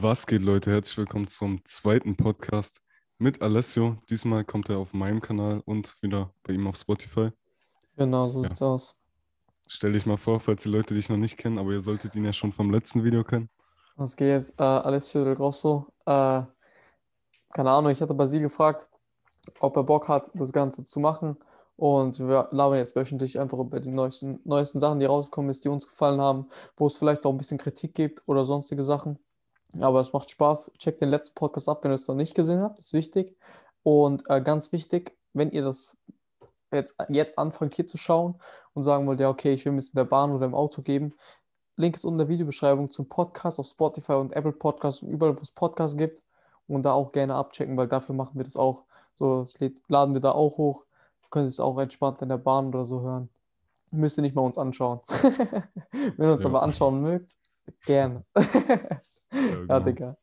Was geht, Leute? Herzlich willkommen zum zweiten Podcast mit Alessio. Diesmal kommt er auf meinem Kanal und wieder bei ihm auf Spotify. Genau, so Ja. sieht's aus. Stell dich mal vor, falls die Leute dich noch nicht kennen, aber ihr solltet ihn ja schon vom letzten Video kennen. Was geht? Äh, Alessio Del Grosso. Äh, keine Ahnung, ich hatte Basil gefragt, ob er Bock hat, das Ganze zu machen. Und wir labern jetzt wöchentlich einfach über die neuesten, neuesten Sachen, die rauskommen ist, die uns gefallen haben, wo es vielleicht auch ein bisschen Kritik gibt oder sonstige Sachen. Aber es macht Spaß. Checkt den letzten Podcast ab, wenn ihr es noch nicht gesehen habt. ist wichtig. Und äh, ganz wichtig, wenn ihr das jetzt, jetzt anfangt hier zu schauen und sagen wollt, ja, okay, ich will mir es in der Bahn oder im Auto geben, Link ist unten in der Videobeschreibung zum Podcast auf Spotify und Apple Podcasts und überall, wo es Podcasts gibt. Und da auch gerne abchecken, weil dafür machen wir das auch. So, das laden wir da auch hoch. Ihr könnt es auch entspannt in der Bahn oder so hören. Müsst ihr nicht mal uns anschauen. Wenn ihr uns Ja. aber anschauen mögt, gerne. ja, genau. Digga.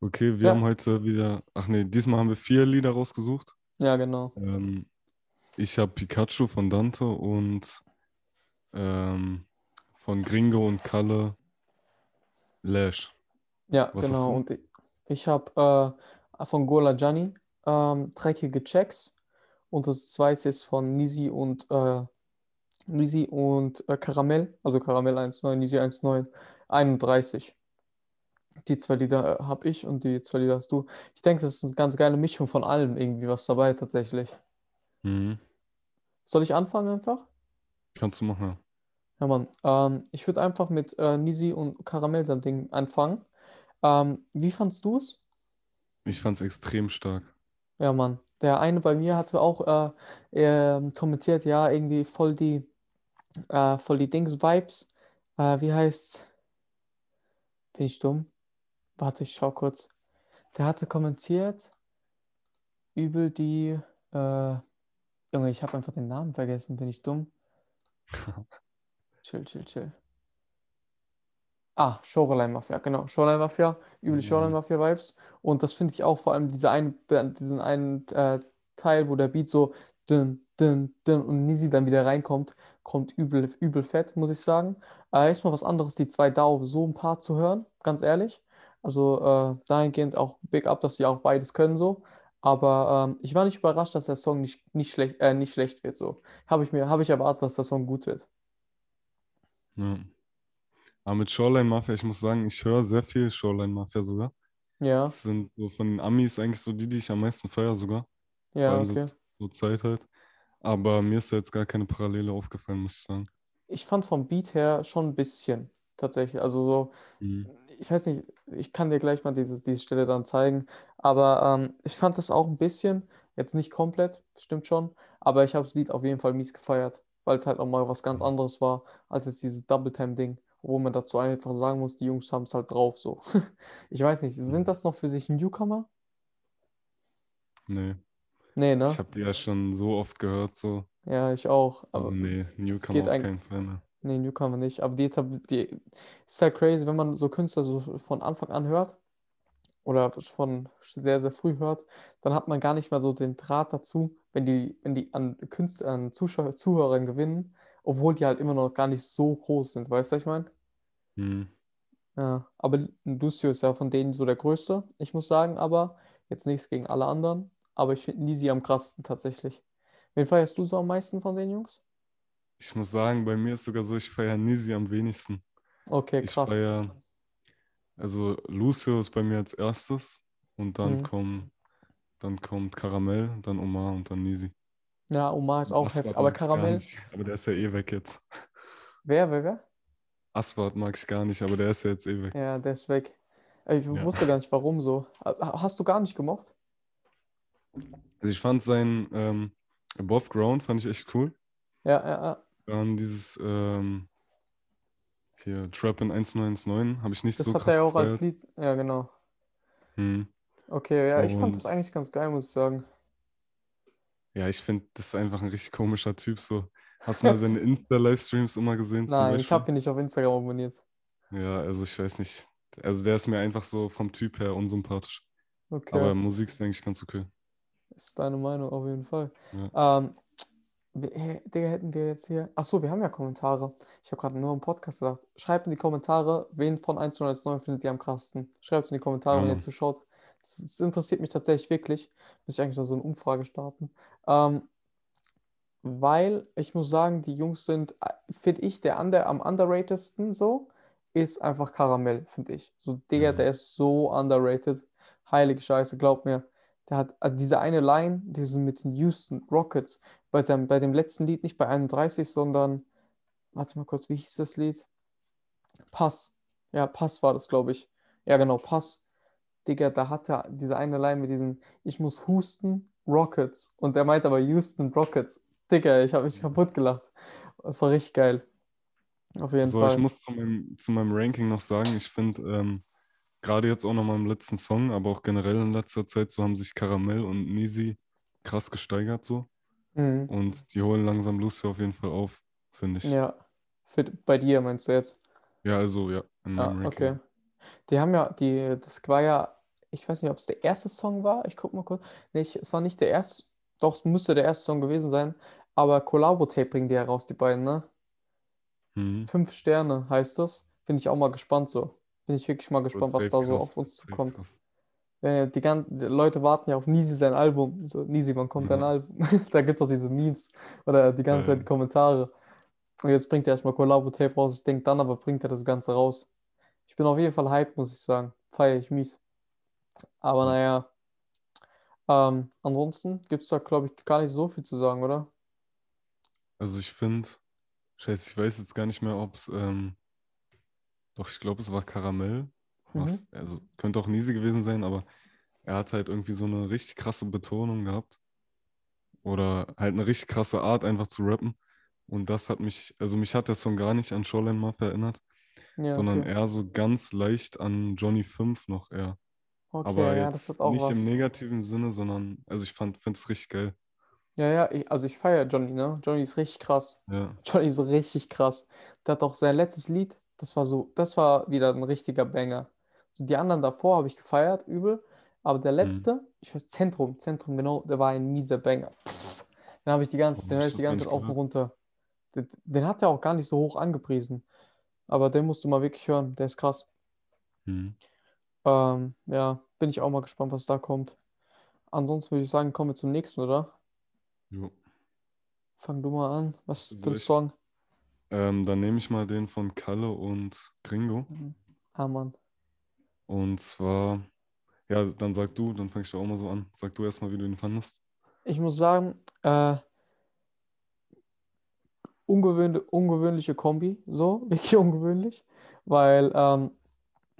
Okay, wir Ja. haben heute wieder, ach nee, diesmal haben wir vier Lieder rausgesucht. Ja, genau. Ähm, ich habe Pikachu von Dante und ähm, von Gringo und Kalle Lash. Ja, Was genau. Und ich, ich habe äh, von Gola Gianni ähm, dreckige Checks. Und das zweite ist von Nisi und äh, Nisi und äh, Karamell, also Karamell 1.9, Nisi 1.9, 31. Die zwei Lieder äh, habe ich und die zwei Lieder hast du. Ich denke, das ist eine ganz geile Mischung von allem irgendwie was dabei tatsächlich. Mhm. Soll ich anfangen einfach? Kannst du machen. Ja, Mann. Ähm, ich würde einfach mit äh, Nisi und Karamell sein Ding anfangen. Ähm, wie fandst du es? Ich fand's extrem stark. Ja, Mann. Der eine bei mir hatte auch äh, ähm, kommentiert, ja, irgendwie voll die, äh, voll die Dings-Vibes. Äh, wie heißt's? Bin ich dumm? Warte, ich schau kurz. Der hatte kommentiert, übel die, äh, Junge, ich habe einfach den Namen vergessen, bin ich dumm? Chill, chill, chill. Ah, Shoreline Mafia, genau. Shoreline Mafia, übel Mhm. Shoreline Mafia Vibes. Und das finde ich auch vor allem diese einen, diesen einen äh, Teil, wo der Beat so dünn, dünn, dünn und Nisi dann wieder reinkommt, kommt übel, übel fett, muss ich sagen. Äh, ist mal was anderes, die zwei da auf so ein Paar zu hören, ganz ehrlich. Also äh, dahingehend auch Big Up, dass sie auch beides können so. Aber ähm, ich war nicht überrascht, dass der Song nicht, nicht schlecht, äh, nicht schlecht wird so. Habe ich mir, habe ich erwartet, dass der Song gut wird. Ja. Aber mit Shoreline Mafia, ich muss sagen, ich höre sehr viel Shoreline Mafia sogar. Ja, Das sind so von den Amis eigentlich so die, die ich am meisten feiere sogar. Ja, allem so, okay. So Zeit halt. Aber mir ist da jetzt gar keine Parallele aufgefallen, muss ich sagen. Ich fand vom Beat her schon ein bisschen, tatsächlich. Also so, Mhm. ich weiß nicht, ich kann dir gleich mal diese, diese Stelle dann zeigen, aber ähm, ich fand das auch ein bisschen, jetzt nicht komplett, stimmt schon, aber ich habe das Lied auf jeden Fall mies gefeiert, weil es halt auch mal was ganz anderes war, als jetzt dieses Double-Time-Ding, wo man dazu einfach sagen muss, die Jungs haben es halt drauf, so. Ich weiß nicht, sind das noch für dich Newcomer? Nee. Nee, ne? Ich habe die ja schon so oft gehört, so. Ja, ich auch, Also nee, Newcomer auf keinen Fall mehr. Nee, Newcomer nicht. Aber die, die ist halt crazy, wenn man so Künstler so von Anfang an hört oder von sehr, sehr früh hört, dann hat man gar nicht mehr so den Draht dazu, wenn die, wenn die an Künstler, an Zuschauer, Zuhörern gewinnen, obwohl die halt immer noch gar nicht so groß sind. Weißt du, was ich meine? Mhm. Ja. Aber Lucio ist ja von denen so der Größte. Ich muss sagen, aber jetzt nichts gegen alle anderen. Aber ich finde Nisi am krassesten tatsächlich. Wen feierst du so am meisten von den Jungs? Ich muss sagen, bei mir ist sogar so, ich feiere Nisi am wenigsten. Okay, Ich krass. feiere, also Lucio ist bei mir als erstes und dann Mhm. kommt, dann kommt Karamell, dann Omar und dann Nisi. Ja, Omar ist auch heftig. Aswad Aber ich gar Karamell, nicht, aber der ist ja eh weg jetzt. wer, wer, wer? Aswad mag ich gar nicht, aber der ist ja jetzt eh weg. Ja, der ist weg. Ich Ja. wusste gar nicht, warum so. Ha- Hast du gar nicht gemocht? Also ich fand sein ähm, Above Ground fand ich echt cool. Ja, ja, ja. Dann dieses ähm, hier Trap in 1919 habe ich nicht Das so hat krass er ja auch als gefeiert. Lied. Ja, genau. Hm. Okay, ja, ich fand das Und eigentlich ganz geil, muss ich sagen. ja, ich finde, das ist einfach ein richtig komischer Typ. So. Hast du mal seine Insta-Livestreams immer gesehen Nein, ich habe ihn nicht auf Instagram abonniert. Ja, also ich weiß nicht. Also der ist mir einfach so vom Typ her unsympathisch. Okay, Aber Musik ist eigentlich ganz okay. Ist deine Meinung auf jeden Fall. Ja. Ähm, wir- hä, Digga, hätten wir jetzt hier. Achso, wir haben ja Kommentare. Ich habe gerade nur im Podcast gedacht. Schreibt in die Kommentare, wen von 1 1 9 findet ihr am krassesten. Schreibt es in die Kommentare, Ja, wenn ihr zuschaut. Das, das interessiert mich tatsächlich wirklich. Muss ich eigentlich noch so eine Umfrage starten. Ähm, weil ich muss sagen, die Jungs sind, finde ich, der under, am underratedsten so, ist einfach Karamell, finde ich. So, Digga, Mhm. der ist so underrated. Heilige Scheiße, glaub mir. Der hat äh, diese eine Line, diese mit den Houston Rockets, bei, seinem, bei dem letzten Lied nicht bei 31, sondern, warte mal kurz, wie hieß das Lied? Pass. Ja, Pass war das, glaube ich. Ja, genau, Pass. Digga, da hat er diese eine Line mit diesem, ich muss husten, Rockets. Und der meint aber Houston Rockets. Digga, ich habe mich kaputt gelacht. Das war richtig geil. Auf jeden So, Fall. ich muss zu meinem, zu meinem Ranking noch sagen, ich finde, ähm, gerade jetzt auch noch mal im letzten Song, aber auch generell in letzter Zeit, so haben sich Karamell und Nisi krass gesteigert so. Mhm. Und die holen langsam Lucy auf jeden Fall auf, finde ich. Ja. Für, bei dir meinst du jetzt? Ja, also ja, Ah, okay. Die haben ja, die, das war ja, ich weiß nicht, ob es der erste Song war. Ich guck mal kurz. Nee, ich, es war nicht der erste, doch, es müsste der erste Song gewesen sein. Aber Collabo-Tape bringen die heraus, die beiden, ne? Mhm. Fünf Sterne heißt das. Bin ich auch mal gespannt so. Bin ich wirklich mal gespannt, was da so krass, auf uns zukommt. Äh, die ganzen die Leute warten ja auf Nisi sein Album. So, Nisi, wann kommt dein Ja. Album? Da gibt es auch diese Memes oder die ganze Ja, Zeit die. Kommentare. Und jetzt bringt er erstmal Collabo-Tape raus. Ich denke, dann aber bringt er das Ganze raus. Ich bin auf jeden Fall hyped, muss ich sagen. Feiere ich mies. Aber Ja. naja. Ähm, ansonsten gibt es da, glaube ich, gar nicht so viel zu sagen, oder? Also ich finde, scheiße, ich weiß jetzt gar nicht mehr, ob es, ähm, doch, ich glaube, es war Karamell. Was? Mhm. Also könnte auch Nisi gewesen sein, aber er hat halt irgendwie so eine richtig krasse Betonung gehabt. Oder halt eine richtig krasse Art, einfach zu rappen. Und das hat mich, also mich hat der Song gar nicht an Shoreline Mafia erinnert, Ja, sondern okay. eher so ganz leicht an Johnny 5 noch eher. Okay, Aber ja, das jetzt auch nicht was. im negativen Sinne, sondern, also ich fand, finde es richtig geil. Ja, ja, ich, also ich feiere Johnny, ne? Johnny ist richtig krass. Ja. Johnny ist richtig krass. Der hat auch sein letztes Lied, das war so, das war wieder ein richtiger Banger. So die anderen davor habe ich gefeiert, übel. Aber der Mhm. letzte, ich weiß, Zentrum, Zentrum, genau, der war ein mieser Banger. Pff, den habe ich die ganze, den höre ich die ganze Zeit auf und runter. Den, den hat er auch gar nicht so hoch angepriesen. Aber den musst du mal wirklich hören, der ist krass. Mhm. Ähm, ja, bin ich auch mal gespannt, was da kommt. Ansonsten würde ich sagen, kommen wir zum nächsten, oder? Jo. Fang du mal an. Was für Soll ein? Song? Ähm, dann nehme ich mal den von Kalle und Gringo. Mhm. Ah, Mann. Und zwar, ja, dann sag du, dann fange ich auch mal so an. Sag du erstmal, wie du ihn fandest. Ich muss sagen, äh, ungewöhn ungewöhnliche Kombi, so, wirklich ungewöhnlich, weil, ähm,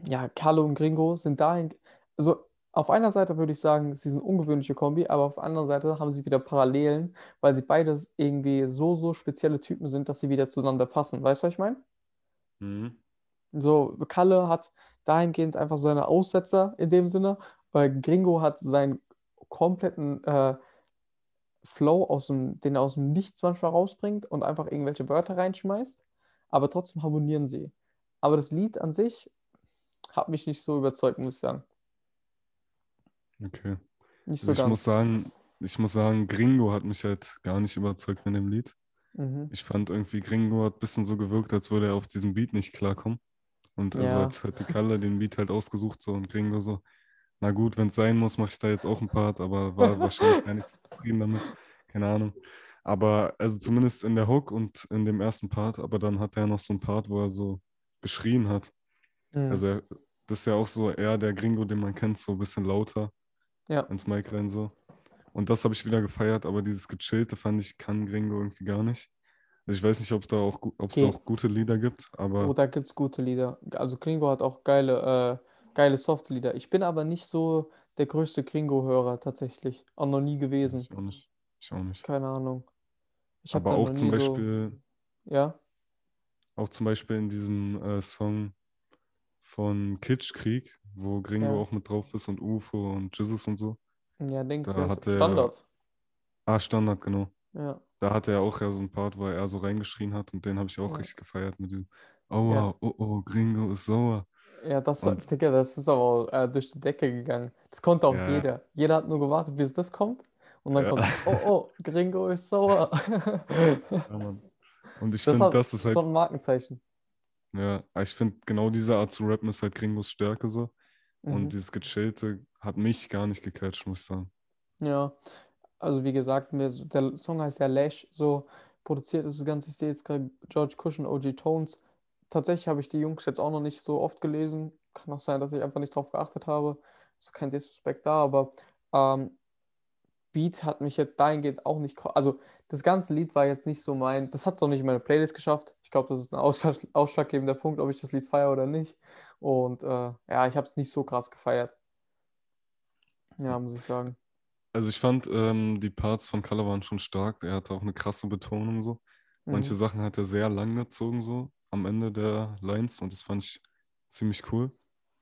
ja, Kalle und Gringo sind dahin, also auf einer Seite würde ich sagen, sie sind ungewöhnliche Kombi, aber auf der anderen Seite haben sie wieder Parallelen, weil sie beides irgendwie so, so spezielle Typen sind, dass sie wieder zueinander passen. Weißt du, was ich meine? Mhm. So, Kalle hat dahingehend einfach seine Aussetzer in dem Sinne, weil Gringo hat seinen kompletten äh, Flow aus dem, den er aus dem Nichts manchmal rausbringt und einfach irgendwelche Wörter reinschmeißt, aber trotzdem harmonieren sie. Aber das Lied an sich hat mich nicht so überzeugt, muss ich sagen. Okay. Nicht so Also ich ganz. muss sagen, ich muss sagen, Gringo hat mich halt gar nicht überzeugt mit dem Lied. Mhm. Ich fand irgendwie, Gringo hat ein bisschen so gewirkt, als würde er auf diesen Beat nicht klarkommen. Und also Ja. als hätte Kalle den Beat halt ausgesucht so und Gringo so, na gut, wenn es sein muss, mache ich da jetzt auch ein Part, aber war wahrscheinlich gar nicht zufrieden damit. Keine Ahnung. Aber also zumindest in der Hook und in dem ersten Part, aber dann hat er noch so ein Part, wo er so geschrien hat. Mhm. Also er, das ist ja auch so eher der Gringo, den man kennt, so ein bisschen lauter Ja. ins Mic rein so. Und das habe ich wieder gefeiert, aber dieses Gechillte fand ich, kann Gringo irgendwie gar nicht. Also ich weiß nicht, ob da auch, es da Okay. auch gute Lieder gibt, aber Oh, da gibt es gute Lieder. Also Gringo hat auch geile, äh, geile Soft-Lieder. Ich bin aber nicht so der größte Gringo-Hörer tatsächlich. Auch noch nie gewesen. ich auch nicht. Ich auch nicht. Keine Ahnung. Ich habe Aber auch zum nie so. Beispiel, Ja. auch zum Beispiel in diesem äh, Song von Kitschkrieg, wo Gringo Ja. auch mit drauf ist und UFO und Jesus und so. Ja, Dings, Da ist hat er- Standard. Ah, Standard, genau. Ja. Da hatte er auch ja so einen Part, wo er so reingeschrien hat und den habe ich auch Ja. richtig gefeiert mit diesem Aua, Ja. oh oh, Gringo ist sauer. Ja, das, Und- Digga, das ist aber auch, äh, durch die Decke gegangen. Das konnte auch Ja. jeder. Jeder hat nur gewartet, bis das kommt. Und dann Ja. kommt, oh, oh, Gringo ist sauer. Ja, Mann. Und ich Das, finde, das ist halt, schon ein Markenzeichen. ja, ich finde, genau diese Art zu rappen ist halt Gringos Stärke so. Mhm. Und dieses Gechillte hat mich gar nicht gecatcht, muss ich sagen. Ja, also wie gesagt, der Song heißt ja Lash, so produziert ist das Ganze. Ich sehe jetzt gerade George Cushion, OG Tones. Tatsächlich habe ich die Jungs jetzt auch noch nicht so oft gelesen. Kann auch sein, dass ich einfach nicht drauf geachtet habe. So kein Disrespect da, aber ähm, Beat hat mich jetzt dahingehend auch nicht. Also das ganze Lied war jetzt nicht so mein. Das hat es auch nicht in meine Playlist geschafft. Ich glaube, das ist ein ausschlag, ausschlaggebender Punkt, ob ich das Lied feiere oder nicht. Und äh, ja, ich habe es nicht so krass gefeiert. Ja, muss ich sagen. Also ich fand, ähm, die Parts von Color waren schon stark. Er hatte auch eine krasse Betonung so. Manche Mhm. Sachen hat er sehr lang gezogen so am Ende der Lines und das fand ich ziemlich cool.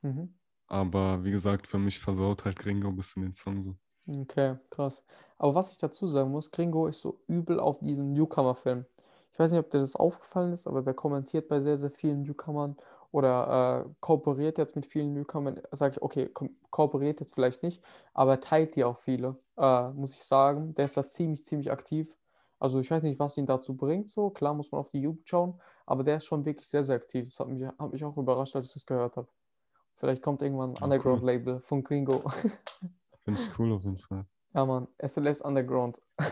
Mhm. Aber wie gesagt, für mich versaut halt Gringo ein bisschen den Song so. Okay, krass. Aber was ich dazu sagen muss, Gringo ist so übel auf diesen Newcomer-Film. Ich weiß nicht, ob dir das aufgefallen ist, aber der kommentiert bei sehr, sehr vielen Newcomern oder äh, kooperiert jetzt mit vielen Newcomern. Sag ich, okay, ko kooperiert jetzt vielleicht nicht, aber teilt die auch viele, äh, muss ich sagen. Der ist da ziemlich, ziemlich aktiv. Also ich weiß nicht, was ihn dazu bringt, so. Klar muss man auf die Jugend schauen, aber der ist schon wirklich sehr, sehr aktiv. Das hat mich, hat mich auch überrascht, als ich das gehört habe. Vielleicht kommt irgendwann ein cool. Underground-Label von Gringo. Finde ich cool auf jeden Fall. Ja, Mann, SLS Underground.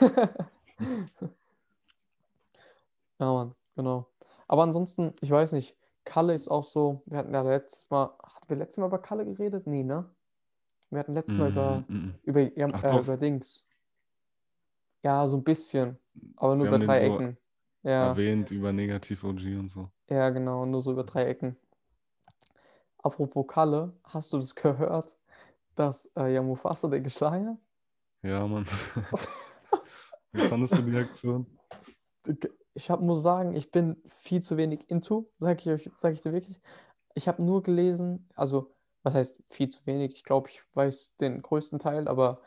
Ja, Mann, genau. Aber ansonsten, ich weiß nicht, Kalle ist auch so, wir hatten ja letztes Mal, hatten wir letztes Mal über Kalle geredet? Nee, ne? Wir hatten letztes Mal über, Mm, mm, mm. über, ja, Ach äh, über Dings. Ja, so ein bisschen, aber nur Wir über drei so Ecken. Ja, Erwähnt über Negativ-OG und so. ja, genau, nur so über drei Ecken. Apropos Kalle, hast du das gehört, dass äh, ja Mufasa den geschlagen hat? Ja, Mann. Wie fandest du die Aktion? Ich hab, muss sagen, ich bin viel zu wenig into, sag ich euch, sag ich dir wirklich. Ich habe nur gelesen, also, was heißt viel zu wenig? Ich glaube, ich weiß den größten Teil, aber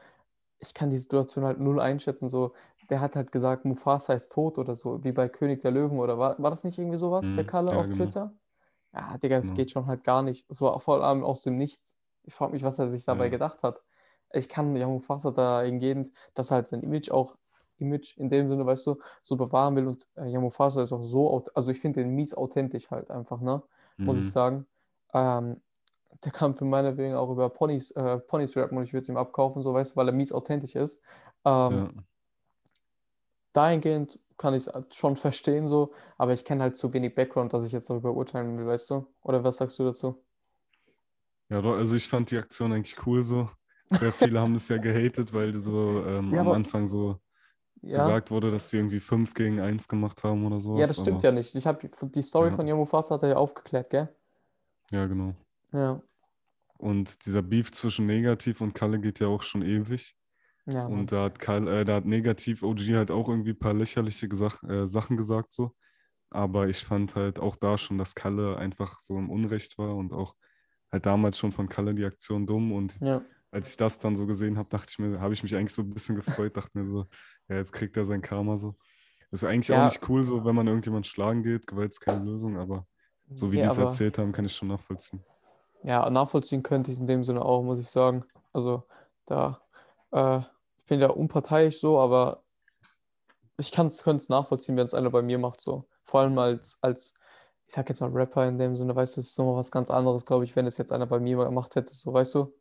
ich kann die Situation halt null einschätzen. So, der hat halt gesagt, Mufasa ist tot oder so, wie bei König der Löwen oder war, war das nicht irgendwie sowas, der Mhm, Kalle ja, auf genau. Twitter? Ja, Digga, das Genau. geht schon halt gar nicht. So vor allem aus dem Nichts. Ich frage mich, was er sich dabei Ja. gedacht hat. Ich kann ja Mufasa dahingehend, dass er halt sein Image auch, Image in dem Sinne, weißt du, so bewahren will und äh, ja, Mufasa ist auch so, also ich finde den mies authentisch halt einfach, ne? Muss ich Mhm. sagen. Ähm, der kam für meine Wegen auch über Ponys, äh, Ponys rappen und ich würde es ihm abkaufen, so weißt du, weil er mies authentisch ist. Ähm, Ja. dahingehend kann ich es schon verstehen, so, aber ich kenne halt zu wenig Background, dass ich jetzt darüber urteilen will, weißt du? Oder was sagst du dazu? Ja, also ich fand die Aktion eigentlich cool so. Sehr viele haben das ja gehatet, weil die so ähm, Ja, am Anfang so Ja, gesagt wurde, dass sie irgendwie 5 gegen 1 gemacht haben oder sowas. ja, das stimmt ja nicht. Ich habe die Story Ja. von Yamufasa hat er ja aufgeklärt, gell? Ja, genau. Ja, Und dieser Beef zwischen Negativ und Kalle geht ja auch schon ewig. ja, Mann. Und da hat, Kalle, äh, da hat Negativ OG halt auch irgendwie ein paar lächerliche Gesach äh, Sachen gesagt so. Aber ich fand halt auch da schon, dass Kalle einfach so im Unrecht war und auch halt damals schon von Kalle die Aktion dumm. Und Ja, als ich das dann so gesehen habe, dachte ich mir, habe ich mich eigentlich so ein bisschen gefreut, dachte mir so, ja, jetzt kriegt er sein Karma so. Das ist eigentlich Ja. auch nicht cool, so wenn man irgendjemand schlagen geht, Gewalt ist keine Lösung, aber so wie Nee, die es erzählt haben, kann ich schon nachvollziehen. Ja, nachvollziehen könnte ich in dem Sinne auch, muss ich sagen. Also da, äh, ich bin ja unparteiisch so, aber ich kann es nachvollziehen, wenn es einer bei mir macht so. Vor allem als, als, ich sag jetzt mal Rapper in dem Sinne, weißt du, es ist nochmal was ganz anderes, glaube ich, wenn es jetzt einer bei mir gemacht hätte, so, weißt du.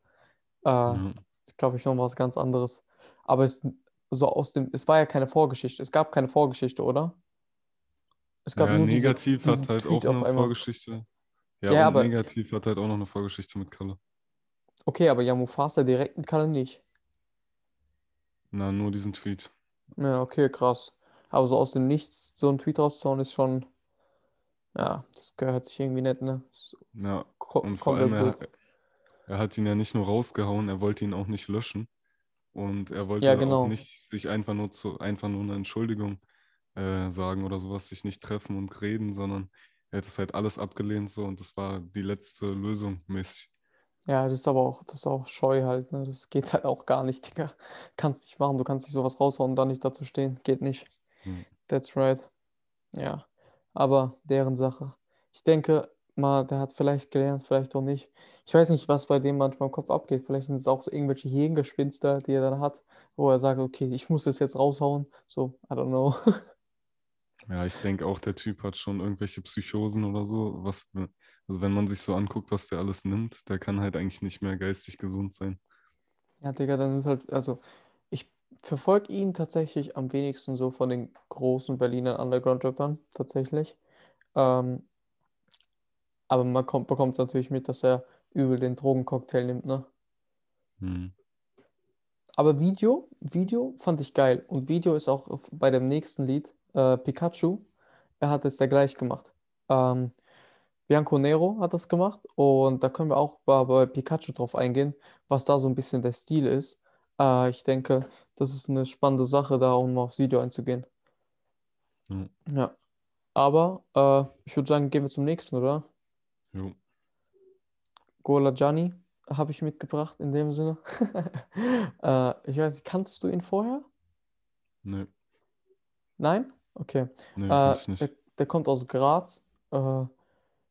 Äh, Ja. glaube ich, noch was ganz anderes. Aber es so aus dem, es war ja keine Vorgeschichte. Es gab keine Vorgeschichte, oder? Es gab Ja, nur diese, Negativ diesen hat halt Tweet auch auf eine. Vorgeschichte. Ja, Ja, aber- Negativ hat halt auch noch eine Vorgeschichte mit Kalle. Okay, aber ja, Mufasa direkt mit Kalle nicht. Na, nur diesen Tweet. Ja, okay, krass. Aber so aus dem Nichts so einen Tweet rauszuhauen ist schon, ja, das gehört sich irgendwie nicht, ne? Ist Ja, und vor allem, er, er hat ihn ja nicht nur rausgehauen, er wollte ihn auch nicht löschen. Und er wollte Ja, genau. auch nicht sich einfach nur zu, einfach nur eine Entschuldigung äh, sagen oder sowas, sich nicht treffen und reden, sondern er hat es halt alles abgelehnt so und das war die letzte Lösung mäßig. Ja, das ist aber auch, das ist auch scheu halt, ne? Das geht halt auch gar nicht, Digga. Kannst nicht machen, du kannst nicht sowas raushauen und dann nicht dazu stehen. Geht nicht. Hm. That's right. Ja, aber deren Sache. Ich denke, mal, der hat vielleicht gelernt, vielleicht auch nicht. Ich weiß nicht, was bei dem manchmal im Kopf abgeht. Vielleicht sind es auch so irgendwelche Hirngespinster, die er dann hat, wo er sagt, okay, ich muss das jetzt raushauen. So, I don't know. Ja, ich denke auch, der Typ hat schon irgendwelche Psychosen oder so. Was, also wenn man sich so anguckt, was der alles nimmt, der kann halt eigentlich nicht mehr geistig gesund sein. Ja, Digga, dann ist halt, also verfolge ihn tatsächlich am wenigsten so von den großen Berliner Underground-Rappern, tatsächlich. Ähm, aber man kommt, bekommt es natürlich mit, dass er übel den Drogencocktail nimmt, ne? Hm. Aber Video, Video fand ich geil. Und Video ist auch bei dem nächsten Lied, äh, Pikachu, er hat es ja gleich gemacht. Ähm, Bianco Nero hat das gemacht und da können wir auch bei, bei Pikachu drauf eingehen, was da so ein bisschen der Stil ist. Äh, ich denke, das ist eine spannende Sache, da um aufs Video einzugehen. Ja. Ja. Aber äh, ich würde sagen, gehen wir zum nächsten, oder? Jo. Gola Gianni habe ich mitgebracht in dem Sinne. äh, ich weiß nicht, kanntest du ihn vorher? Nee, Nein? Okay. nee, Äh, nicht. der, der kommt aus Graz. Äh,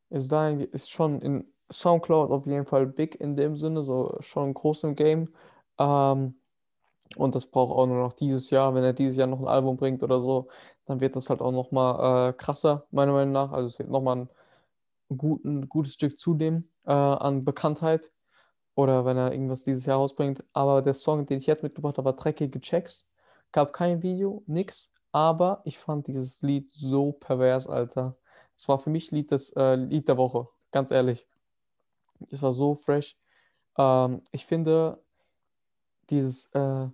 ist da ist schon in SoundCloud auf jeden Fall big in dem Sinne, so schon groß im Game. Ähm, und das braucht auch nur noch dieses Jahr. Wenn er dieses Jahr noch ein Album bringt oder so, dann wird das halt auch nochmal äh, krasser, meiner Meinung nach. Also es wird nochmal ein guten, gutes Stück zunehmen äh, an Bekanntheit. Oder wenn er irgendwas dieses Jahr rausbringt. Aber der Song, den ich jetzt mitgebracht habe, war Dreckige Checks. Gab kein Video, nix. Aber ich fand dieses Lied so pervers, Alter. Es war für mich Lied, des, äh, Lied der Woche, ganz ehrlich. Es war so fresh. Ähm, ich finde, dieses, äh,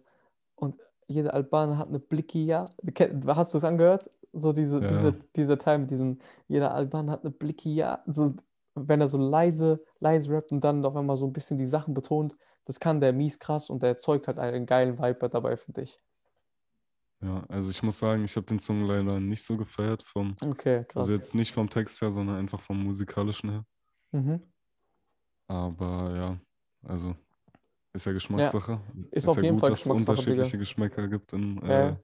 und jeder Albaner hat eine Blickia. Kennt- Hast du es angehört? So diese, Ja. diese, dieser Teil mit diesem, jeder Albaner hat eine Blickia. So, wenn er so leise, leise rappt und dann auf einmal so ein bisschen die Sachen betont, das kann der mies krass und der erzeugt halt einen geilen Vibe dabei, finde ich. Ja, also ich muss sagen, ich habe den Song leider nicht so gefeiert vom, Okay, krass. also jetzt nicht vom Text her, sondern einfach vom musikalischen her. Mhm. Aber ja, also ist ja Geschmackssache. ist auf ja jeden gut, Fall dass es unterschiedliche Digga. Geschmäcker gibt, in, Ja, äh,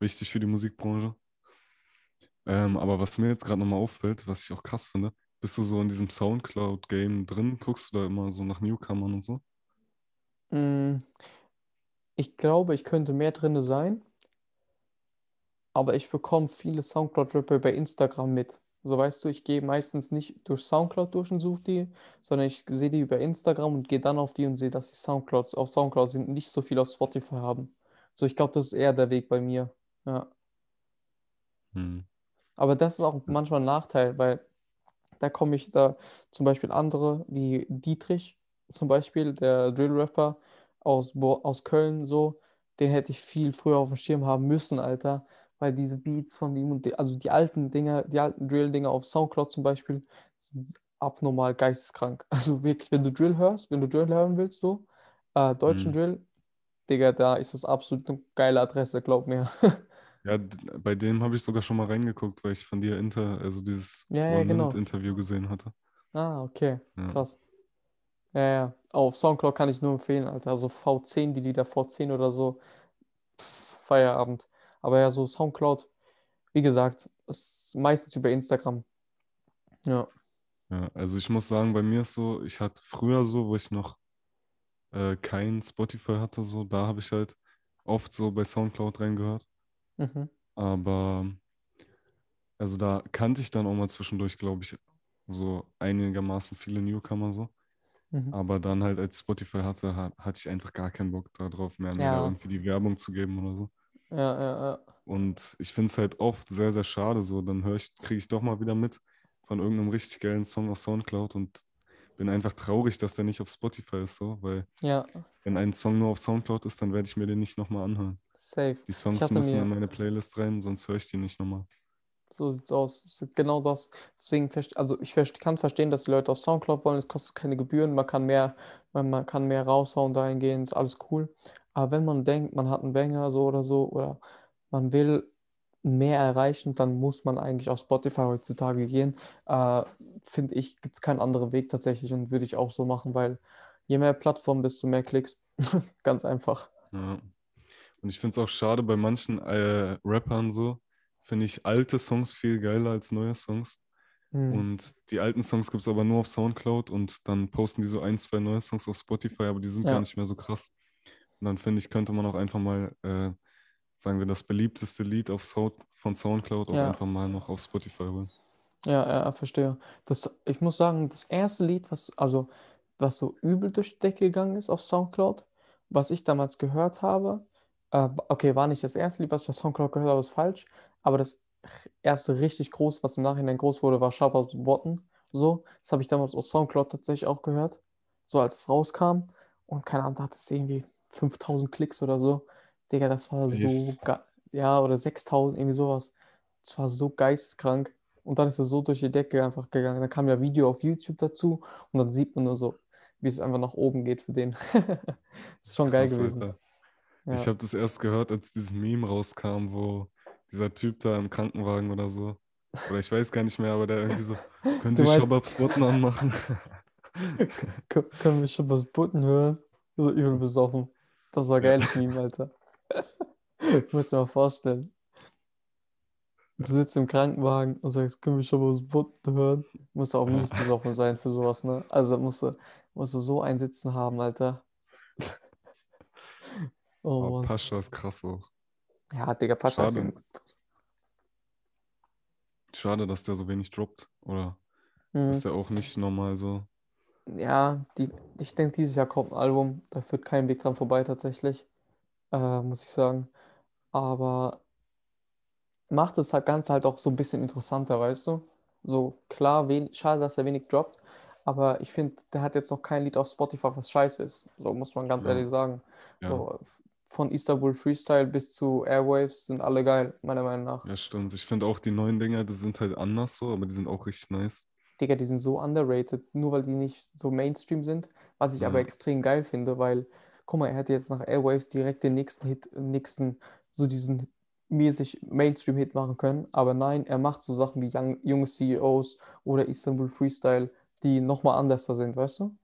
wichtig für die Musikbranche. Ähm, aber was mir jetzt gerade nochmal auffällt, was ich auch krass finde, bist du so in diesem Soundcloud-Game drin? Guckst du da immer so nach Newcomern und so? Mm, Ich glaube, ich könnte mehr drin sein, aber ich bekomme viele Soundcloud-Rapper bei Instagram mit. So weißt du, ich gehe meistens nicht durch Soundcloud durch und suche die, sondern ich sehe die über Instagram und gehe dann auf die und sehe, dass die Soundclouds auf Soundcloud sind, und nicht so viel auf Spotify haben. So, ich glaube, das ist eher der Weg bei mir. Ja. Hm. Aber das ist auch manchmal ein Nachteil, weil da komme ich da zum Beispiel andere wie Dietrich, zum Beispiel, der Drill-Rapper aus, Bo aus Köln, so, den hätte ich viel früher auf dem Schirm haben müssen, Alter, weil diese Beats von ihm und die, also die alten Dinger, die alten Drill-Dinger auf Soundcloud zum Beispiel, sind abnormal geisteskrank. Also wirklich, wenn du Drill hörst, wenn du Drill hören willst, so, äh, deutschen Hm. Drill, Digga, da ist das absolut eine geile Adresse, glaub mir. Ja, bei dem habe ich sogar schon mal reingeguckt, weil ich von dir Inter, also dieses Ja, ja, genau. One-Minute-Interview gesehen hatte. Ah, okay, Ja. krass. Ja, ja. Auf Soundcloud kann ich nur empfehlen, Alter. Also V10, die Lieder V10 oder so. Pff, Feierabend. Aber ja, so Soundcloud, wie gesagt, ist meistens über Instagram. Ja. Ja, also ich muss sagen, bei mir ist so, ich hatte früher so, wo ich noch äh, kein Spotify hatte, so, da habe ich halt oft so bei Soundcloud reingehört. Mhm. Aber also da kannte ich dann auch mal zwischendurch, glaube ich, so einigermaßen viele Newcomer so. Mhm. Aber dann halt, als Spotify hatte, ha- hatte ich einfach gar keinen Bock darauf mehr, mir Ja. da irgendwie die Werbung zu geben oder so. Ja, ja, ja. Und ich finde es halt oft sehr, sehr schade so. Dann höre ich, kriege ich doch mal wieder mit von irgendeinem richtig geilen Song auf Soundcloud und bin einfach traurig, dass der nicht auf Spotify ist, so, weil Ja, wenn ein Song nur auf Soundcloud ist, dann werde ich mir den nicht nochmal anhören. safe. Die Songs müssen mir, in meine Playlist rein, sonst höre ich die nicht nochmal. so sieht's aus. Genau das. Deswegen, also ich kann verstehen, dass die Leute auf Soundcloud wollen. Es kostet keine Gebühren. Man kann mehr, man kann mehr raushauen dahingehend. Ist alles cool. Aber wenn man denkt, man hat einen Banger so oder so, oder man will mehr erreichen, dann muss man eigentlich auf Spotify heutzutage gehen. Äh, finde ich, gibt es keinen anderen Weg tatsächlich und würde ich auch so machen, weil je mehr Plattformen, desto mehr Klicks. Ganz einfach. Ja. Und ich finde es auch schade, bei manchen äh, Rappern so, finde ich alte Songs viel geiler als neue Songs. Hm. Und die alten Songs gibt es aber nur auf Soundcloud und dann posten die so ein, zwei neue Songs auf Spotify, aber die sind Ja. gar nicht mehr so krass. Und dann finde ich, könnte man auch einfach mal, äh, sagen wir, das beliebteste Lied auf Sound, von Soundcloud auch Ja. einfach mal noch auf Spotify holen. Ja, ja, verstehe. Das, ich muss sagen, das erste Lied, was, also, was so übel durch die Decke gegangen ist auf Soundcloud, was ich damals gehört habe, äh, okay, war nicht das erste Lied, was ich auf Soundcloud gehört habe, ist falsch, aber das erste richtig groß, was im Nachhinein groß wurde, war Sharp Out. So, das habe ich damals auf Soundcloud tatsächlich auch gehört, so als es rauskam. Und keine Ahnung, da hat es irgendwie 5000 Klicks oder so. Digga, das war so. Ja, oder 6000, irgendwie sowas. Das war so geisteskrank. Und dann ist es so durch die Decke einfach gegangen. Dann kam ja Video auf YouTube dazu und dann sieht man nur so, wie es einfach nach oben geht für den. Das ist schon geil Krass, gewesen. Ja. Ich habe das erst gehört, als dieses Meme rauskam, wo dieser Typ da im Krankenwagen oder so. Oder ich weiß gar nicht mehr, aber der irgendwie so, können Sie Shababs Button anmachen? Kön- Können wir schon was Butten hören? So übel besoffen. Das war Ja. geiles Meme, Alter. Ich muss dir mal vorstellen. Du sitzt im Krankenwagen und sagst, können wir schon was Butten hören? Musst du auch mies besoffen sein für sowas, ne? Also musst du, musst du so ein Sitzen haben, Alter. Oh Oh, Mann. Pascha ist krass auch. Ja, Digga, Pascha ist Schade. Schade, dass der so wenig droppt. Oder Mhm. ist der auch nicht normal so? Ja, die, ich denke, dieses Jahr kommt ein Album. Da führt kein Weg dran vorbei, tatsächlich. Äh, muss ich sagen. Aber macht das halt Ganze halt auch so ein bisschen interessanter, weißt du? So klar, wen, schade, dass er wenig droppt. Aber ich finde, der hat jetzt noch kein Lied auf Spotify, was scheiße ist. So muss man ganz Ja. ehrlich sagen. Ja, So, von Istanbul Freestyle bis zu Airwaves sind alle geil, meiner Meinung nach. ja, stimmt. Ich finde auch die neuen Dinger, die sind halt anders so, aber die sind auch richtig nice. Digga, die sind so underrated, nur weil die nicht so Mainstream sind, was ich aber Ja. extrem geil finde, weil, guck mal, er hätte jetzt nach Airwaves direkt den nächsten Hit, nächsten, so diesen mäßig Mainstream-Hit machen können, aber nein, er macht so Sachen wie Young, junge CEOs oder Istanbul Freestyle, die nochmal anders da sind, weißt du?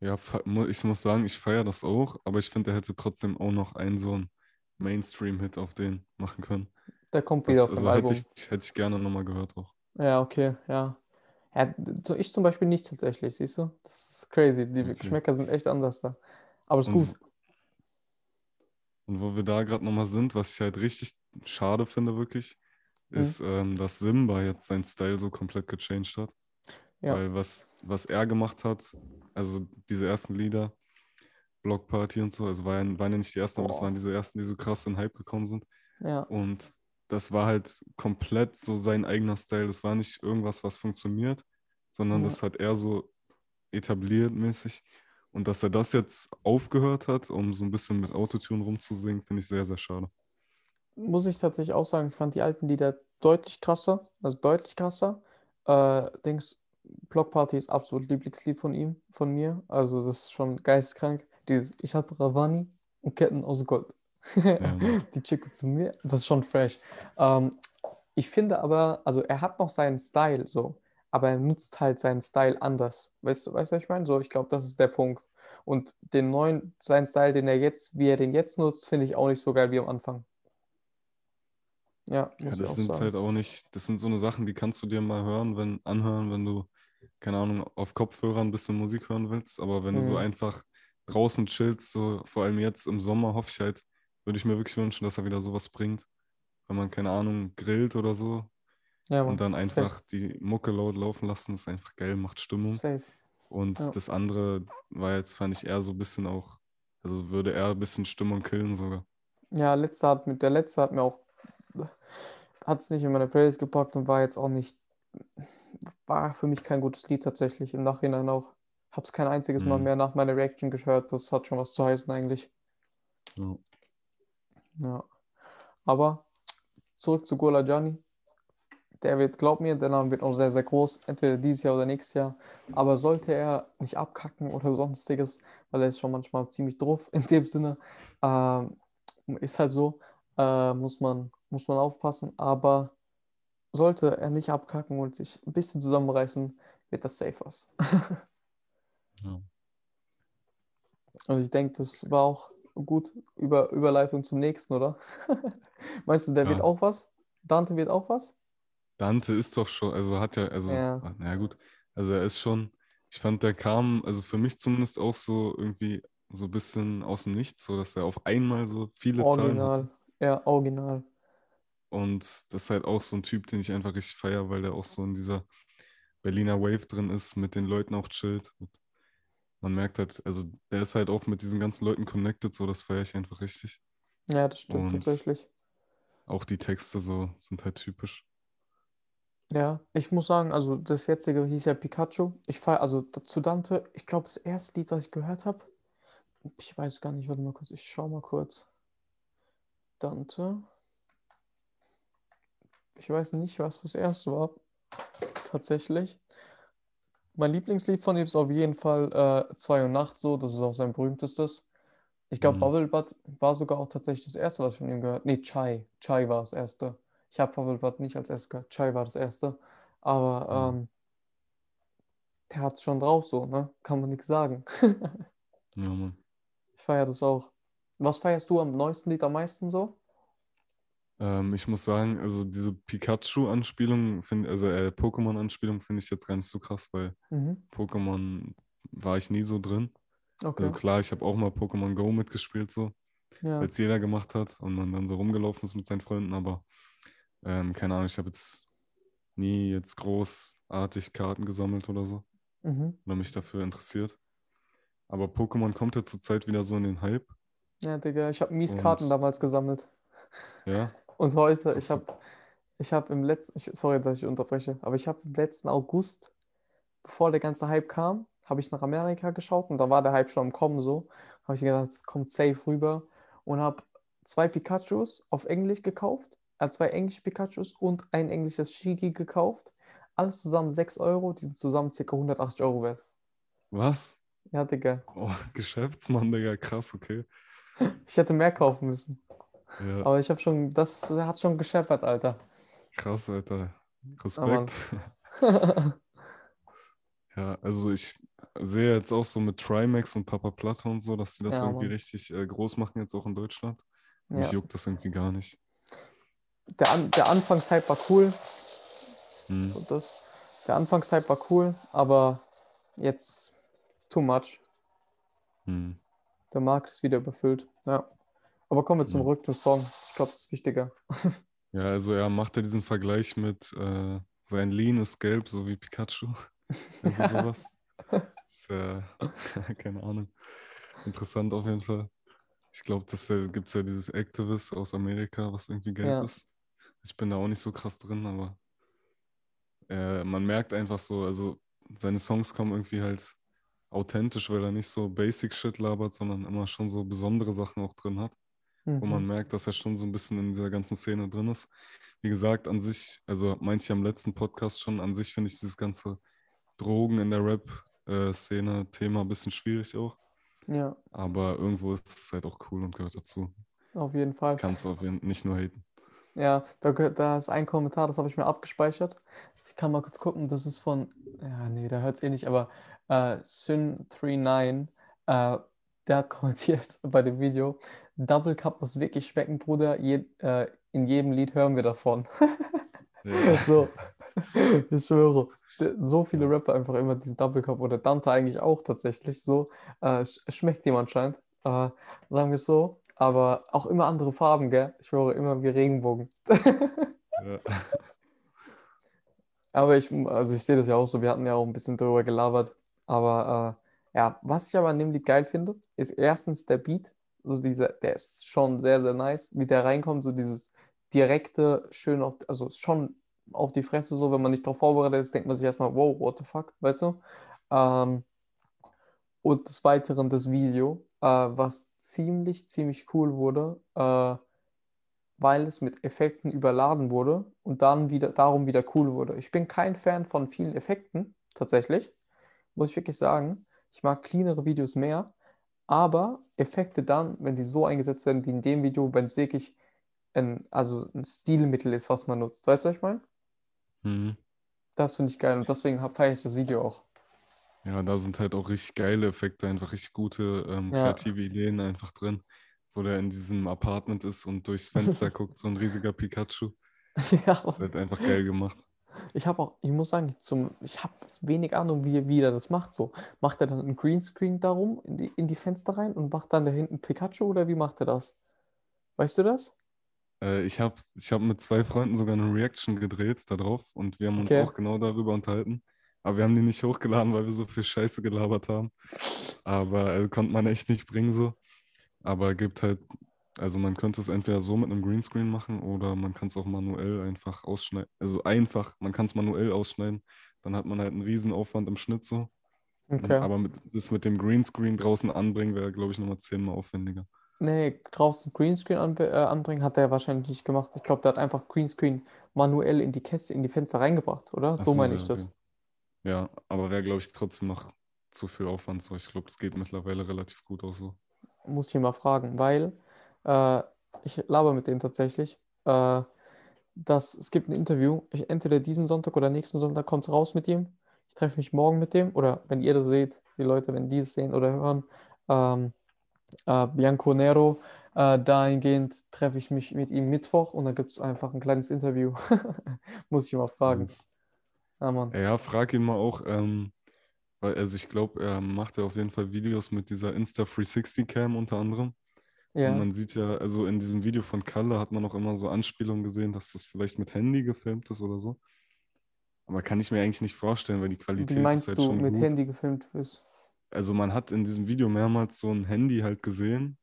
Ja, ich muss sagen, ich feiere das auch, aber ich finde, er hätte trotzdem auch noch einen so einen Mainstream-Hit auf den machen können. Der kommt Das, wieder auf dem also hätte Album. ich, hätte ich gerne nochmal gehört auch. Ja, okay, ja. Ja, so ich zum Beispiel nicht tatsächlich, siehst du? Das ist crazy, die Okay. Geschmäcker sind echt anders da. Aber ist gut. und wo wir da gerade nochmal sind, was ich halt richtig schade finde, wirklich, Mhm. ist, ähm, dass Simba jetzt seinen Style so komplett gechanged hat. Ja. Weil was, was er gemacht hat, also diese ersten Lieder, Block Party und so, also waren, waren ja nicht die ersten, aber das waren diese ersten, die so krass in Hype gekommen sind. Ja, Und das war halt komplett so sein eigener Style. Das war nicht irgendwas, was funktioniert, sondern Ja. das hat er so etabliert mäßig. Und dass er das jetzt aufgehört hat, um so ein bisschen mit Autotune rumzusingen, finde ich sehr, sehr schade. muss ich tatsächlich auch sagen, ich fand die alten Lieder deutlich krasser, also deutlich krasser. Äh, Dings, Block Party ist absolut Lieblingslied von ihm, von mir. Also das ist schon geisteskrank. Dieses Ich habe Ravani und Ketten aus Gold. Die Chico zu mir, das ist schon fresh. Ähm, ich finde aber, also er hat noch seinen Style so, aber er nutzt halt seinen Style anders. Weißt du, weißt du, was ich meine? So, ich glaube, das ist der Punkt. Und den neuen, seinen Style, den er jetzt, wie er den jetzt nutzt, finde ich auch nicht so geil wie am Anfang. Ja, Ja, das sind sagen. halt auch nicht, das sind so eine Sachen, die kannst du dir mal hören, wenn, anhören, wenn du, keine Ahnung, auf Kopfhörern ein bisschen Musik hören willst. Aber wenn du so Mhm. einfach draußen chillst, so vor allem jetzt im Sommer, hoffe ich halt, würde ich mir wirklich wünschen, dass er wieder sowas bringt. Wenn man, keine Ahnung, grillt oder so Ja, und dann Safe. einfach die Mucke laut laufen lassen, ist einfach geil, macht Stimmung. Safe. Und Ja. das andere war jetzt, fand ich eher so ein bisschen auch, also würde eher ein bisschen Stimmung killen sogar. Ja, letzter hat mit der letzte hat mir auch hat es nicht in meine Playlist gepackt und war jetzt auch nicht war für mich kein gutes Lied tatsächlich im Nachhinein auch. Hab's kein einziges Mal Mhm. mehr nach meiner Reaction gehört. Das hat schon was zu heißen eigentlich. Ja. Ja. Aber zurück zu Gola Gianni. Der wird, glaub mir, der Name wird auch sehr, sehr groß. Entweder dieses Jahr oder nächstes Jahr. Aber sollte er nicht abkacken oder sonstiges, weil er ist schon manchmal ziemlich drauf in dem Sinne, ähm, ist halt so, äh, muss man, muss man aufpassen. Aber sollte er nicht abkacken und sich ein bisschen zusammenreißen, wird das safe was. Ja. Und ich denke, das war auch gut über Überleitung zum nächsten, oder? Meinst du, der wird Ja. auch was? Dante wird auch was? Dante ist doch schon, also hat ja, also, Ja. ah, na gut, also er ist schon, ich fand, der kam, also für mich zumindest auch so irgendwie so ein bisschen aus dem Nichts, so dass er auf einmal so viele Zahlen hatte. Original. Ja, original. Und das ist halt auch so ein Typ, den ich einfach richtig feiere, weil der auch so in dieser Berliner Wave drin ist, mit den Leuten auch chillt. Man merkt halt, also der ist halt auch mit diesen ganzen Leuten connected, so das feiere ich einfach richtig. Ja, das stimmt Und- tatsächlich. Auch die Texte so sind halt typisch. Ja, ich muss sagen, also das jetzige hieß ja Pikachu. Ich feiere, also zu Dante, ich glaube, das erste Lied, das ich gehört habe, ich weiß gar nicht, warte mal kurz, ich schau mal kurz. Dante. Ich weiß nicht, was das erste war. Tatsächlich. Mein Lieblingslied von ihm ist auf jeden Fall äh, Zwei Uhr Nacht so, das ist auch sein berühmtestes. Ich glaube, Mhm. Bubble Butt war sogar auch tatsächlich das erste, was ich von ihm gehört habe. Nee, Chai. Chai war das erste. Ich habe Bubble Butt nicht als erstes gehört. Chai war das erste. Aber Mhm. ähm, der hat es schon drauf so, ne? Kann man nichts sagen. Ja, Mann. Ich feiere das auch. Was feierst du am neuesten Lied am meisten so? Ähm, ich muss sagen, also diese Pikachu-Anspielung, also äh, Pokémon-Anspielung finde ich jetzt gar nicht so krass, weil Mhm. Pokémon war ich nie so drin. Okay. Also klar, ich habe auch mal Pokémon Go mitgespielt, so, Ja. als jeder gemacht hat und man dann so rumgelaufen ist mit seinen Freunden, aber ähm, keine Ahnung, ich habe jetzt nie jetzt großartig Karten gesammelt oder so Mhm. oder mich dafür interessiert. Aber Pokémon kommt ja zurzeit wieder so in den Hype, Ja, Digga, ich habe mies Karten Und- damals gesammelt. ja. Und heute, ich habe ich hab im letzten, ich, sorry, dass ich unterbreche, aber ich habe im letzten August, bevor der ganze Hype kam, habe ich nach Amerika geschaut und da war der Hype schon am Kommen so. Habe ich gedacht, es kommt safe rüber und habe zwei Pikachus auf Englisch gekauft, äh, zwei englische Pikachus und ein englisches Shigi gekauft. Alles zusammen 6 Euro, die sind zusammen ca. 180 Euro wert. Was? Ja, Digga. Oh, Geschäftsmann, Digga, krass, okay. Ich hätte mehr kaufen müssen. Ja, Aber ich habe schon, das hat schon gescheppert, Alter. krass, Alter. Ah, Mann. Respekt. Ja, also ich sehe jetzt auch so mit Trimax und Papa Platte und so, dass die das Ja, irgendwie Mann. richtig äh, groß machen jetzt auch in Deutschland. Ja. Mich juckt das irgendwie gar nicht. Der, An der Anfangshype war cool. Hm. So das. Der Anfangshype war cool, aber jetzt too much. Hm. Der Markt ist wieder überfüllt. Ja. Aber kommen wir Ja. zurück zum Song. Ich glaube, das ist wichtiger. Ja, also er macht ja diesen Vergleich mit äh, sein Lean ist gelb, so wie Pikachu. Irgendwie Ja. sowas. Ist, äh, keine Ahnung. Interessant auf jeden Fall. Ich glaube, das äh, gibt es ja dieses Activist aus Amerika, was irgendwie gelb Ja. ist. Ich bin da auch nicht so krass drin, aber äh, man merkt einfach so, also seine Songs kommen irgendwie halt authentisch, weil er nicht so Basic Shit labert, sondern immer schon so besondere Sachen auch drin hat wo man Mhm. merkt, dass er schon so ein bisschen in dieser ganzen Szene drin ist. Wie gesagt, an sich, also meinte ich am letzten Podcast schon, an sich finde ich dieses ganze Drogen in der Rap-Szene Thema ein bisschen schwierig auch. Ja, Aber irgendwo ist es halt auch cool und gehört dazu. auf jeden Fall. Ich kann es auf jeden nicht nur haten. Ja, da, da ist ein Kommentar, das habe ich mir abgespeichert. Ich kann mal kurz gucken, das ist von, ja, nee, da hört es eh nicht, aber äh, Syn39, äh, der hat kommentiert bei dem Video, Double Cup muss wirklich schmecken, Bruder, Je, äh, in jedem Lied hören wir davon. Ja. So, ich schwöre. So viele Rapper einfach immer diesen Double Cup oder Dante eigentlich auch tatsächlich so. Äh, sch- schmeckt ihm anscheinend, äh, sagen wir es so. Aber auch immer andere Farben, gell? Ich schwöre, immer wie Regenbogen. Ja. Aber ich, also ich sehe das ja auch so, wir hatten ja auch ein bisschen drüber gelabert. Aber äh, ja, was ich aber an dem Lied geil finde, ist erstens der Beat. So dieser, der ist schon sehr, sehr nice, wie der reinkommt, so dieses direkte, schön auf, also schon auf die Fresse, so, wenn man nicht darauf vorbereitet ist, denkt man sich erstmal, wow, what the fuck, weißt du? Ähm, und des Weiteren das Video, äh, was ziemlich, ziemlich cool wurde, äh, weil es mit Effekten überladen wurde und dann wieder darum wieder cool wurde. Ich bin kein Fan von vielen Effekten, tatsächlich, muss ich wirklich sagen. Ich mag cleanere Videos mehr, aber Effekte dann, wenn sie so eingesetzt werden wie in dem Video, wenn es wirklich ein, also ein Stilmittel ist, was man nutzt. Weißt du, was ich meine? Mhm. Das finde ich geil und deswegen feiere ich das Video auch. ja, da sind halt auch richtig geile Effekte, einfach richtig gute ähm, Ja. kreative Ideen einfach drin, wo der in diesem Apartment ist und durchs Fenster guckt, so ein riesiger Pikachu. ja, Das ist halt einfach geil gemacht. Ich habe auch, ich muss sagen, zum, ich habe wenig Ahnung, wie, wie er das macht. So, macht er dann einen Greenscreen darum in die, in die Fenster rein und macht dann da hinten Pikachu oder wie macht er das? Weißt du das? Äh, ich habe ich hab mit zwei Freunden sogar eine Reaction gedreht darauf und wir haben uns Okay. auch genau darüber unterhalten. Aber wir haben die nicht hochgeladen, weil wir so viel Scheiße gelabert haben. Aber äh, konnte man echt nicht bringen so. Aber gibt halt, also man könnte es entweder so mit einem Greenscreen machen oder man kann es auch manuell einfach ausschneiden. Also einfach, man kann es manuell ausschneiden. Dann hat man halt einen riesen Aufwand im Schnitt so. Okay. Aber mit, das mit dem Greenscreen draußen anbringen wäre, glaube ich, nochmal zehnmal aufwendiger. Nee, draußen Greenscreen anbe- äh, anbringen hat er wahrscheinlich nicht gemacht. Ich glaube, der hat einfach Greenscreen manuell in die Käste, in die Fenster reingebracht, oder? Ach So meine ja, ich das. Ja, aber wäre, glaube ich, trotzdem noch zu viel Aufwand. So, ich glaube, das geht mittlerweile relativ gut auch so. Muss ich ihn mal fragen, weil äh, ich laber mit dem tatsächlich. Äh, dass, es gibt ein Interview, ich, entweder diesen Sonntag oder nächsten Sonntag kommt es raus mit ihm. Ich treffe mich morgen mit dem, oder wenn ihr das seht, die Leute, wenn die es sehen oder hören, ähm, äh, Bianco Nero, äh, dahingehend treffe ich mich mit ihm Mittwoch und dann gibt es einfach ein kleines Interview. Muss ich mal fragen. Nice. Ja. Ja, frag ihn mal auch, ähm, weil, also ich glaube, er macht ja auf jeden Fall Videos mit dieser Insta360 Cam unter anderem. Ja. Und man sieht ja, also in diesem Video von Kalle hat man auch immer so Anspielungen gesehen, dass das vielleicht mit Handy gefilmt ist oder so. Aber kann ich mir eigentlich nicht vorstellen, weil die Qualität Wie ist meinst halt du schon mit gut. Handy gefilmt ist? Also man hat in diesem Video mehrmals so ein Handy halt gesehen,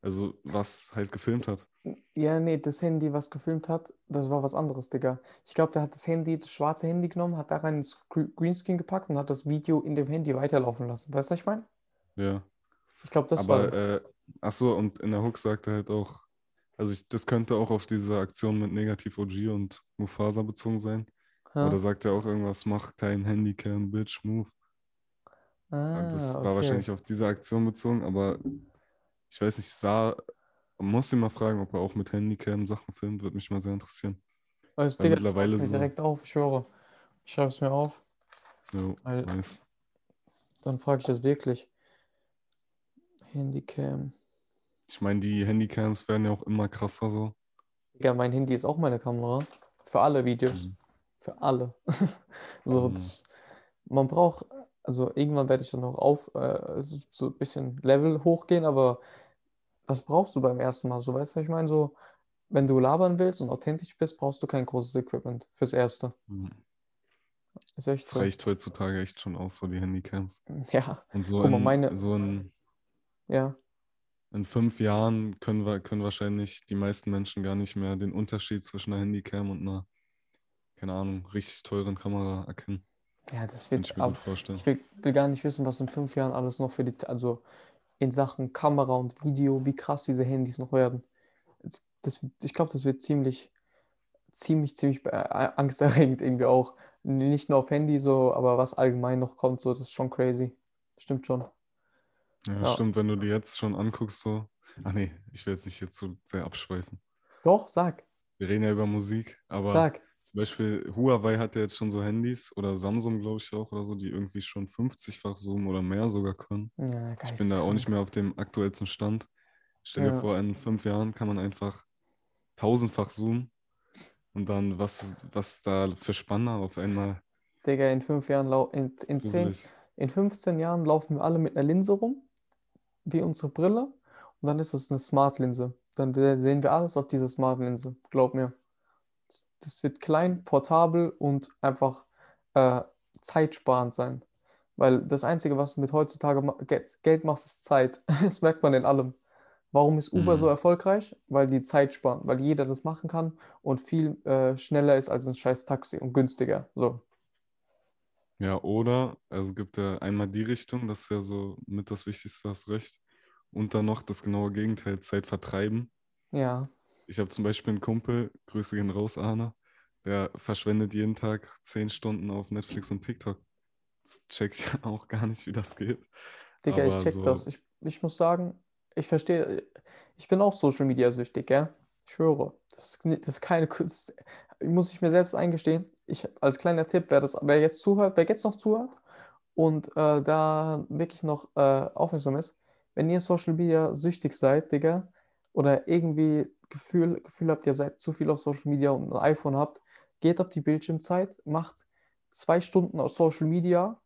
also was halt gefilmt hat. Ja, nee, das Handy, was gefilmt hat, das war was anderes, Digga. Ich glaube, der hat das Handy, das schwarze Handy genommen, hat da rein ins Gre- Greenscreen gepackt und hat das Video in dem Handy weiterlaufen lassen. Weißt du, was ich meine? Ja. Ich glaube, das war Aber, das. äh, ach so, und in der Hook sagt er halt auch, also ich, das könnte auch auf diese Aktion mit Negativ OG und Mufasa bezogen sein. Oder sagt er auch irgendwas, mach kein Handycam, Bitch, move. Ah, das war okay. wahrscheinlich auf diese Aktion bezogen, aber ich weiß nicht, sah, muss ihn mal fragen, ob er auch mit Handycam Sachen filmt, würde mich mal sehr interessieren. Also, Digga, mittlerweile ich so- direkt auf, ich schwöre. Ich schreibe es mir auf, Jo, Weil- nice. dann frage ich das wirklich. Handycam. Ich meine, die Handycams werden ja auch immer krasser so. Digga, mein Handy ist auch meine Kamera. Für alle Videos. Mhm. Für alle. So, Mhm. das, man braucht, also irgendwann werde ich dann noch auf, äh, so ein bisschen Level hochgehen, aber was brauchst du beim ersten Mal? So, weißt du, ich meine? So, wenn du labern willst und authentisch bist, brauchst du kein großes Equipment fürs Erste. Mhm. Das so. reicht heutzutage echt schon aus, so die Handycams. Ja, Und so Guck mal, in, meine- so in, ja. in fünf Jahren können wir, können wahrscheinlich die meisten Menschen gar nicht mehr den Unterschied zwischen einer Handycam und einer, keine Ahnung, richtig teuren Kamera erkennen. Ja, das wird, ich mir ab, gut vorstellen. ich will, will gar nicht wissen, was in fünf Jahren alles noch für die, also in Sachen Kamera und Video, wie krass diese Handys noch werden. Das, ich glaube, das wird ziemlich, ziemlich, ziemlich äh, angsterregend irgendwie auch. Nicht nur auf Handy so, aber was allgemein noch kommt, so, das ist schon crazy. Stimmt schon. Ja, Ja. stimmt, wenn du dir jetzt schon anguckst, so. Ach nee, ich will jetzt nicht jetzt so sehr abschweifen. Doch, sag, Wir reden ja über Musik, aber sag. zum Beispiel Huawei hat ja jetzt schon so Handys oder Samsung, glaube ich auch, oder so, die irgendwie schon 50-fach zoomen oder mehr sogar können. Ja, Ich bin da auch nicht mehr auf dem aktuellsten Stand. Stell dir Ja. vor, in fünf Jahren kann man einfach tausendfach zoomen und dann, was, was da für Spanner auf einmal Digga, in fünf Jahren, in, in zehn. In 15 Jahren laufen wir alle mit einer Linse rum, wie unsere Brille, und dann ist es eine Smart-Linse. Dann sehen wir alles auf dieser Smart-Linse, glaub mir. Das wird klein, portabel und einfach äh, zeitsparend sein. Weil das Einzige, was du mit heutzutage Geld machst, ist Zeit. Das merkt man in allem. Warum ist Uber Mhm. so erfolgreich? Weil die Zeit sparen, weil jeder das machen kann und viel äh, schneller ist als ein scheiß Taxi und günstiger. So. Ja, oder, also gibt ja einmal die Richtung, das ist ja so mit das Wichtigste, hast recht. Und dann noch das genaue Gegenteil, Zeit vertreiben. Ja. Ich habe zum Beispiel einen Kumpel, Grüße gehen raus, Arne, der verschwendet jeden Tag zehn Stunden auf Netflix und TikTok. Das checkt ja auch gar nicht, wie das geht. Digga, ich Aber check so- das. Ich, ich muss sagen, ich verstehe, ich bin auch Social Media süchtig, gell? Ich schwöre. Das das ist keine Kunst. Muss ich mir selbst eingestehen. Ich, als kleiner Tipp, wer das, wer jetzt zuhört, wer jetzt noch zuhört und äh, da wirklich noch äh, aufmerksam ist, wenn ihr Social Media süchtig seid, Digga, oder irgendwie Gefühl, Gefühl habt, ihr seid zu viel auf Social Media und ein iPhone habt, geht auf die Bildschirmzeit, macht zwei Stunden aus Social Media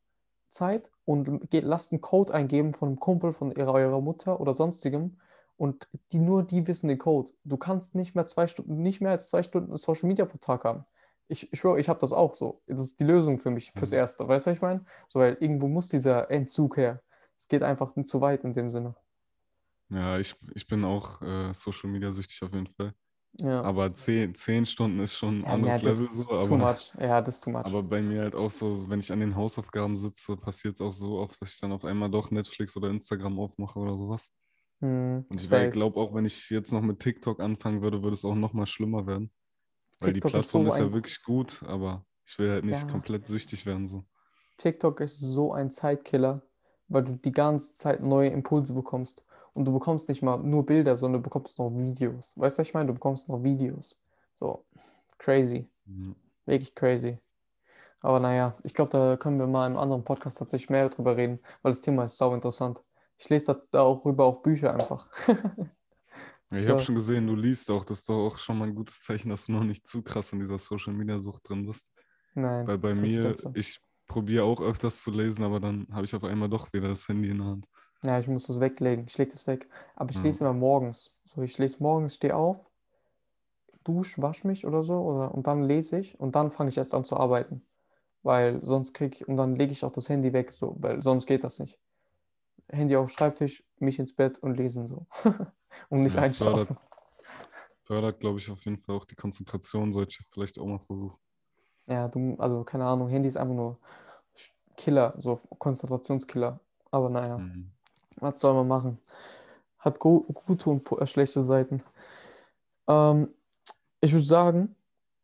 Zeit und geht, lasst einen Code eingeben von einem Kumpel, von ihrer, eurer Mutter oder sonstigem und die nur die wissen den Code. Du kannst nicht mehr zwei Stunden, nicht mehr als zwei Stunden Social Media pro Tag haben. Ich, ich schwöre, ich habe das auch so. Das ist die Lösung für mich, fürs Mhm. Erste. Weißt du, was ich meine? So, weil irgendwo muss dieser Entzug her. Es geht einfach zu weit in dem Sinne. Ja, ich, ich bin auch äh, Social Media süchtig auf jeden Fall. Ja. Aber zehn, zehn Stunden ist schon ein Ja, anderes das Level ist so, too aber, much. Ja, das ist too much. aber bei mir halt auch so, wenn ich an den Hausaufgaben sitze, passiert es auch so oft, dass ich dann auf einmal doch Netflix oder Instagram aufmache oder sowas. Hm, Und ich glaube auch, wenn ich jetzt noch mit TikTok anfangen würde, würde es auch noch mal schlimmer werden. Weil die TikTok ist Plattform so ist ja wirklich gut, aber ich will halt nicht Ja. komplett süchtig werden so. TikTok ist so ein Zeitkiller, weil du die ganze Zeit neue Impulse bekommst. Und du bekommst nicht mal nur Bilder, sondern du bekommst noch Videos. Weißt du, was ich meine? Du bekommst noch Videos. So, crazy. Mhm. Wirklich crazy. Aber naja, ich glaube, da können wir mal einem anderen Podcast tatsächlich mehr drüber reden, weil das Thema ist sau interessant. Ich lese da, da auch rüber auch Bücher einfach. Ich habe schon gesehen, du liest auch, das ist doch auch schon mal ein gutes Zeichen, dass du noch nicht zu krass in dieser Social Media Sucht drin bist. Nein, Weil bei mir, ich probiere auch öfters zu lesen, aber dann habe ich auf einmal doch wieder das Handy in der Hand. Ja, ich muss das weglegen. Ich lege das weg. Aber ich Ja. lese immer morgens. So, ich lese morgens, stehe auf, dusch, wasch mich oder so, oder, und dann lese ich und dann fange ich erst an zu arbeiten. Weil sonst kriege ich, und dann lege ich auch das Handy weg, so, weil sonst geht das nicht. Handy auf Schreibtisch, mich ins Bett und lesen so. Und nicht Ja, einschlafen. fördert, fördert, glaube ich, auf jeden Fall auch die Konzentration, sollte ich vielleicht auch mal versuchen. Ja, du, also keine Ahnung, Handy ist einfach nur Killer, so Konzentrationskiller. Aber naja. Mhm. Was soll man machen? Hat gu gute und äh, schlechte Seiten. Ähm, ich würde sagen,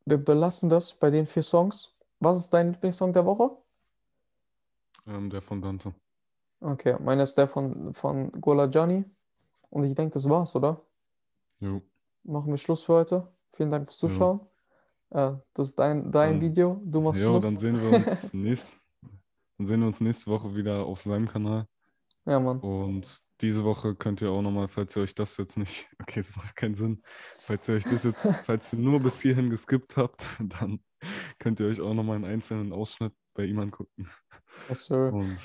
wir belassen das bei den vier Songs. Was ist dein Lieblingssong der Woche? Ähm, der von Dante. Okay, meiner ist der von, von Gola Gianni. Und ich denke, das war's, oder? Jo. Machen wir Schluss für heute. Vielen Dank fürs. Zuschauen. Äh, das ist dein, dein Dann- Video. Du machst Jo, Schluss. dann sehen wir uns nächst, dann sehen wir uns nächste Woche wieder auf seinem Kanal. Ja, Mann. Und diese Woche könnt ihr auch nochmal, falls ihr euch das jetzt nicht, okay, das macht keinen Sinn, falls ihr euch das jetzt, falls ihr nur bis hierhin geskippt habt, dann könnt ihr euch auch nochmal einen einzelnen Ausschnitt bei ihm angucken. Yes,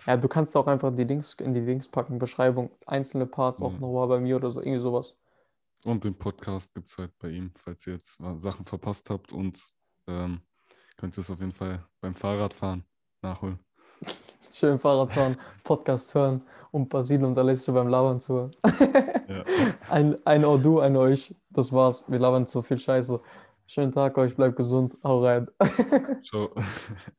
Ja, du kannst auch einfach die Links in die Links packen, Beschreibung, einzelne Parts auch Ja. nochmal bei mir oder so, irgendwie sowas. Und den Podcast gibt es halt bei ihm, falls ihr jetzt Sachen verpasst habt und ähm, könnt ihr es auf jeden Fall beim Fahrradfahren nachholen. Schön Fahrrad fahren, Podcast hören und Basil und Alessio beim Labern zuhören. Ja. Ein, ein Ordu, ein euch. Das war's. Wir labern zu viel Scheiße. Schönen Tag euch, bleibt gesund. Hau rein. Ciao.